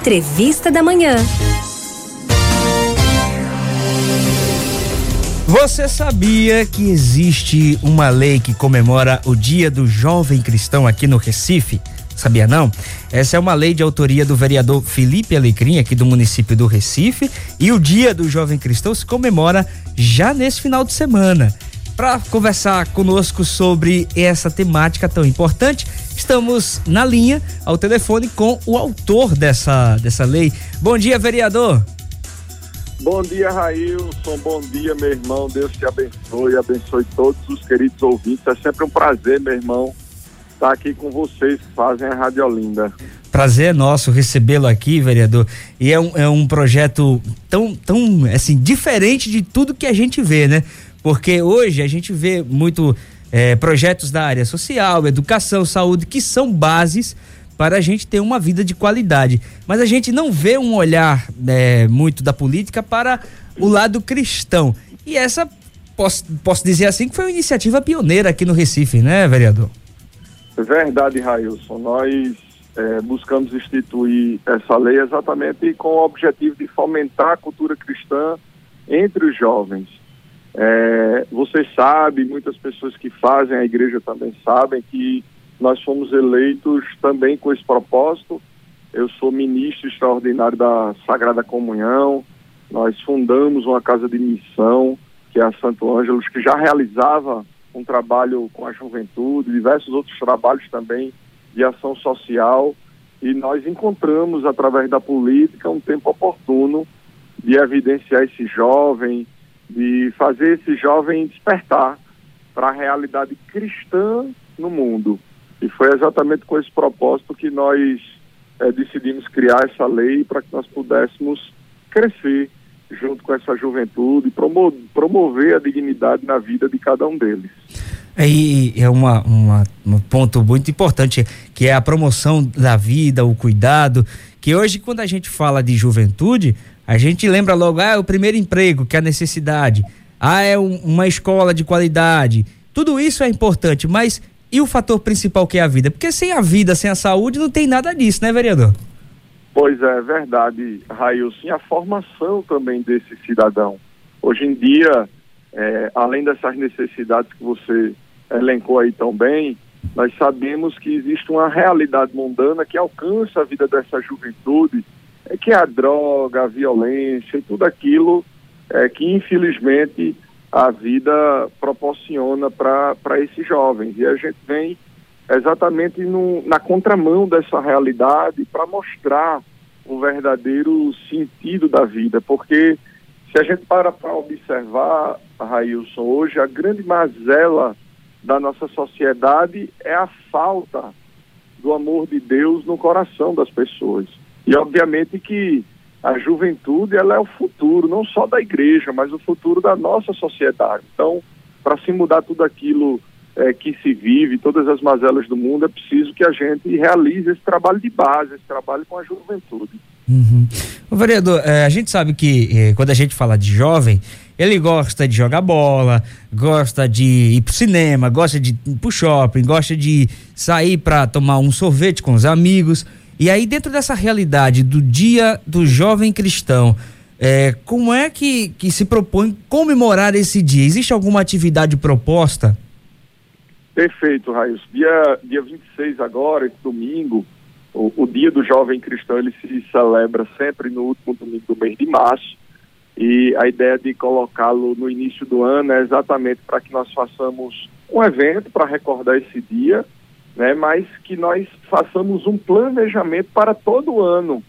Entrevista da Manhã. Você sabia que existe uma lei que comemora o Dia do Jovem Cristão aqui no Recife? Sabia não? Essa é uma lei de autoria do vereador Felipe Alecrim, aqui do município do Recife, e o Dia do Jovem Cristão se comemora já nesse final de semana. Para conversar conosco sobre essa temática tão importante, estamos na linha, ao telefone, com o autor dessa, dessa lei. Bom dia, vereador. Bom dia, Railson. Bom dia, meu irmão. Deus te abençoe, abençoe todos os queridos ouvintes. É sempre um prazer, meu irmão, estar aqui com vocês que fazem a Rádio Olinda. Prazer é nosso recebê-lo aqui, vereador. E é um, é um projeto tão, tão, assim, diferente de tudo que a gente vê, né? Porque hoje a gente vê muito é, projetos da área social, educação, saúde, que são bases para a gente ter uma vida de qualidade. Mas a gente não vê um olhar é, muito da política para o lado cristão. E essa, posso, posso dizer assim, que foi uma iniciativa pioneira aqui no Recife, né, vereador? É verdade, Railson. Nós é, buscamos instituir essa lei exatamente com o objetivo de fomentar a cultura cristã entre os jovens. É, você sabe, muitas pessoas que fazem a igreja também sabem que nós fomos eleitos também com esse propósito. Eu sou ministro extraordinário da Sagrada Comunhão. Nós fundamos uma casa de missão, que é a Santo Ângelos, que já realizava um trabalho com a juventude, diversos outros trabalhos também de ação social. E nós encontramos, através da política, um tempo oportuno de evidenciar esse jovem, de fazer esse jovem despertar para a realidade cristã no mundo. E foi exatamente com esse propósito que nós é, decidimos criar essa lei para que nós pudéssemos crescer junto com essa juventude promo promover a dignidade na vida de cada um deles. E é uma, uma, um ponto muito importante, que é a promoção da vida, o cuidado, que hoje quando a gente fala de juventude, a gente lembra logo, ah, é o primeiro emprego, que é a necessidade, ah, é um, uma escola de qualidade, tudo isso é importante, mas e o fator principal que é a vida? Porque sem a vida, sem a saúde, não tem nada disso, né, vereador? Pois é, verdade, Railson. A formação também desse cidadão. Hoje em dia, é, além dessas necessidades que você elencou aí tão bem, nós sabemos que existe uma realidade mundana que alcança a vida dessa juventude, é, que a droga, a violência e tudo aquilo é, que infelizmente a vida proporciona para esses jovens. E a gente vem exatamente no, na contramão dessa realidade para mostrar o verdadeiro sentido da vida, porque se a gente para para observar, Railson, hoje a grande mazela da nossa sociedade é a falta do amor de Deus no coração das pessoas. E obviamente que a juventude ela é o futuro, não só da igreja, mas o futuro da nossa sociedade. Então, para se mudar tudo aquilo é, que se vive, todas as mazelas do mundo, é preciso que a gente realize esse trabalho de base, esse trabalho com a juventude. Uhum. O vereador, é, a gente sabe que é, quando a gente fala de jovem, ele gosta de jogar bola, gosta de ir pro cinema, gosta de ir pro shopping, gosta de sair para tomar um sorvete com os amigos. E aí, dentro dessa realidade do Dia do Jovem Cristão, é, como é que, que se propõe comemorar esse dia? Existe alguma atividade proposta? Perfeito, Raios. Dia, dia 26 agora, esse domingo, o, o, Dia do Jovem Cristão, ele se celebra sempre no último domingo do mês de março. E a ideia de colocá-lo no início do ano é exatamente para que nós façamos um evento para recordar esse dia né, mas que nós façamos um planejamento para todo ano,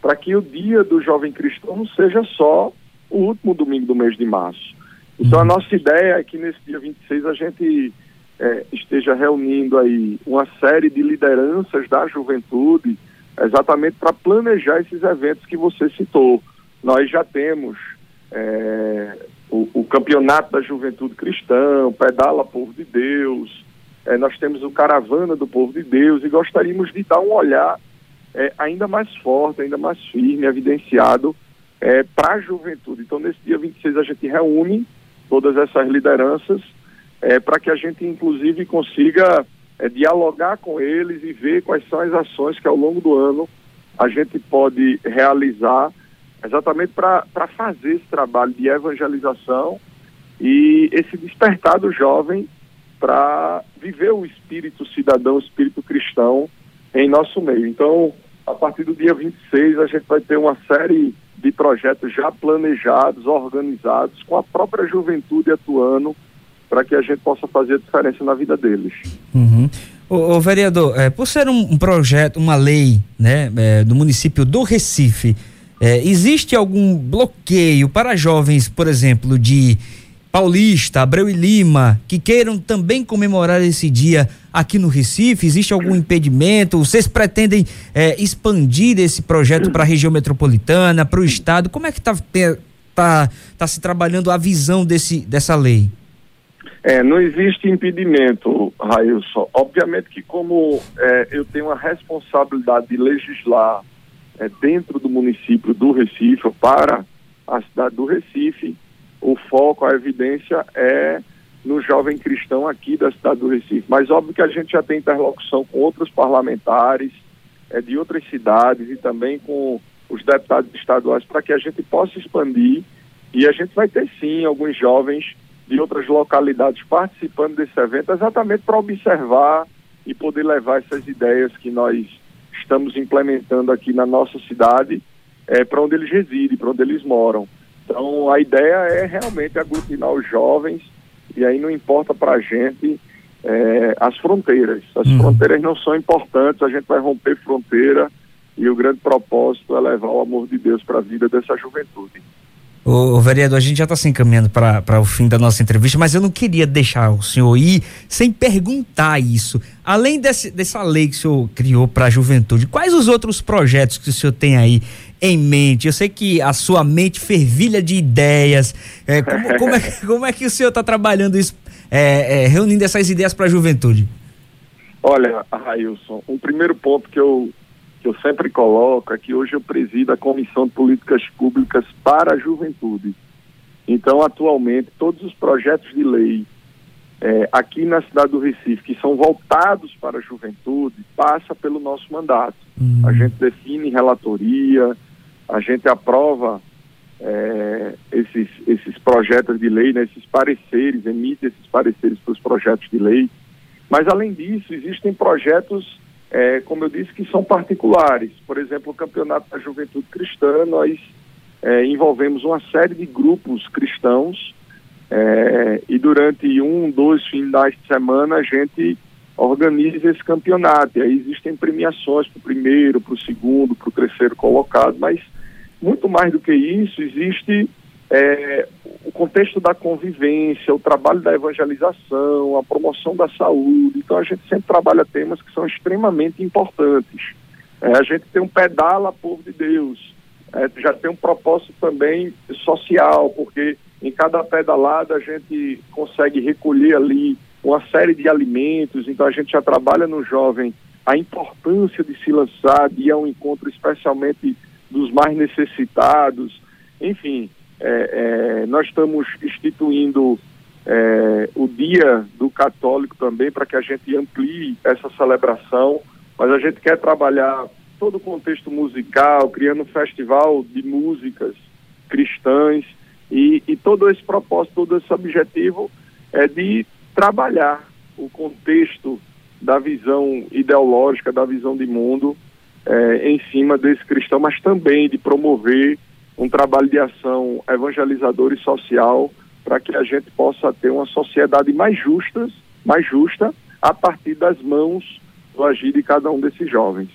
para que o dia do jovem cristão não seja só o último domingo do mês de março. Então a uhum. nossa ideia é que nesse dia 26 a gente é, esteja reunindo aí uma série de lideranças da juventude, exatamente para planejar esses eventos que você citou. Nós já temos é, o, o Campeonato da Juventude Cristã, o Pedala Povo de Deus, é, nós temos o Caravana do Povo de Deus e gostaríamos de dar um olhar é, ainda mais forte, ainda mais firme, evidenciado é, para a juventude. Então, nesse dia 26, a gente reúne todas essas lideranças é, para que a gente, inclusive, consiga é, dialogar com eles e ver quais são as ações que, ao longo do ano, a gente pode realizar exatamente para fazer esse trabalho de evangelização e esse despertar do jovem para viver o espírito cidadão, o espírito cristão em nosso meio. Então, a partir do dia 26, a gente vai ter uma série de projetos já planejados, organizados, com a própria juventude atuando para que a gente possa fazer a diferença na vida deles. Uhum. O vereador, é, por ser um, um, projeto, uma lei né, é, do município do Recife, é, existe algum bloqueio para jovens, por exemplo, de Paulista, Abreu e Lima, que queiram também comemorar esse dia aqui no Recife? Existe algum impedimento? Vocês pretendem é, expandir esse projeto para a região metropolitana, para o estado? Como é que está tá, tá se trabalhando a visão desse, dessa lei? É, não existe impedimento, Railson. Obviamente que como é, eu tenho a responsabilidade de legislar é, dentro do município do Recife, para a cidade do Recife, o foco, a evidência é no jovem cristão aqui da cidade do Recife. Mas óbvio que a gente já tem interlocução com outros parlamentares é, de outras cidades e também com os deputados estaduais para que a gente possa expandir e a gente vai ter sim alguns jovens de outras localidades participando desse evento exatamente para observar e poder levar essas ideias que nós estamos implementando aqui na nossa cidade é, para onde eles residem, para onde eles moram. Então, a ideia é realmente aglutinar os jovens, e aí não importa para a gente é, as fronteiras. As uhum. fronteiras não são importantes, a gente vai romper fronteira, e o grande propósito é levar o amor de Deus para a vida dessa juventude. O, vereador, a gente já está se encaminhando para o fim da nossa entrevista, mas eu não queria deixar o senhor ir sem perguntar isso. Além desse, dessa lei que o senhor criou para a juventude, quais os outros projetos que o senhor tem aí em mente? Eu sei que a sua mente fervilha de ideias. É, como, como, é, como, é, que o senhor está trabalhando isso, é, é, reunindo essas ideias para a juventude? Olha, Railson, o primeiro ponto que eu que eu sempre coloco é que hoje eu presido a Comissão de Políticas Públicas para a Juventude. Então, atualmente, todos os projetos de lei é, aqui na cidade do Recife, que são voltados para a juventude, passa pelo nosso mandato. Uhum. A gente define relatoria, a gente aprova é, esses, esses projetos de lei, né, esses pareceres, emite esses pareceres para os projetos de lei. Mas, além disso, existem projetos é, como eu disse, que são particulares. Por exemplo, o Campeonato da Juventude Cristã, nós é, envolvemos uma série de grupos cristãos é, e durante um, dois finais de semana a gente organiza esse campeonato. E aí existem premiações para o primeiro, para o segundo, para o terceiro colocado, mas muito mais do que isso, existe é, contexto da convivência, o trabalho da evangelização, a promoção da saúde. Então a gente sempre trabalha temas que são extremamente importantes. É, a gente tem um pedala povo de Deus, é, já tem um propósito também social, porque em cada pedalada a gente consegue recolher ali uma série de alimentos, então a gente já trabalha no jovem a importância de se lançar, de ir a um encontro especialmente dos mais necessitados, enfim, é, é, nós estamos instituindo é, o Dia do Católico também para que a gente amplie essa celebração, mas a gente quer trabalhar todo o contexto musical, criando um festival de músicas cristãs e, e todo esse propósito, todo esse objetivo é de trabalhar o contexto da visão ideológica, da visão de mundo é, em cima desse cristão, mas também de promover um trabalho de ação evangelizador e social para que a gente possa ter uma sociedade mais justa, mais justa, a partir das mãos do agir de cada um desses jovens.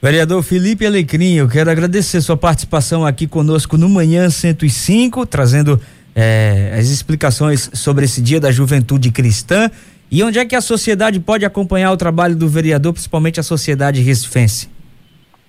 Vereador Felipe Alecrim, eu quero agradecer sua participação aqui conosco no Manhã 105, trazendo é, as explicações sobre esse Dia da Juventude Cristã. E onde é que a sociedade pode acompanhar o trabalho do vereador, principalmente a sociedade recifense?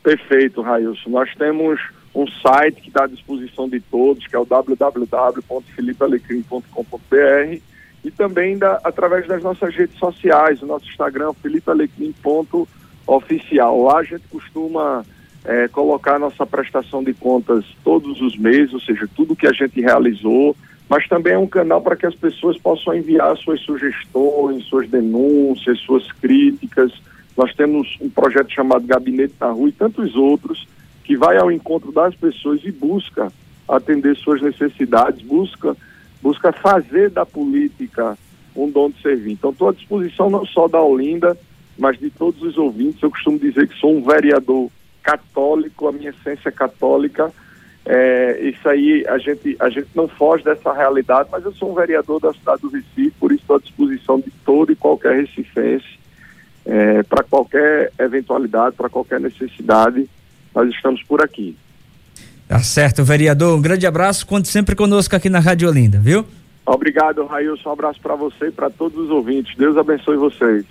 Perfeito, Railson. Nós temos um site que está à disposição de todos, que é o www.felipealecrim.com.br e também da, através das nossas redes sociais, o nosso Instagram, felipealecrim.oficial. Lá a gente costuma é, colocar nossa prestação de contas todos os meses, ou seja, tudo que a gente realizou, mas também é um canal para que as pessoas possam enviar suas sugestões, suas denúncias, suas críticas, Nós temos um projeto chamado Gabinete na Rua e tantos outros vai ao encontro das pessoas e busca atender suas necessidades, busca, busca fazer da política um dom de servir. Então, estou à disposição não só da Olinda, mas de todos os ouvintes. Eu costumo dizer que sou um vereador católico, a minha essência é católica. É, isso aí, a gente, a gente não foge dessa realidade, mas eu sou um vereador da cidade do Recife, por isso estou à disposição de todo e qualquer recifense, é, para qualquer eventualidade, para qualquer necessidade, nós estamos por aqui. Tá certo, vereador. Um grande abraço. Conte sempre conosco aqui na Rádio Olinda, viu? Obrigado, Railson. Um abraço para você e para todos os ouvintes. Deus abençoe vocês.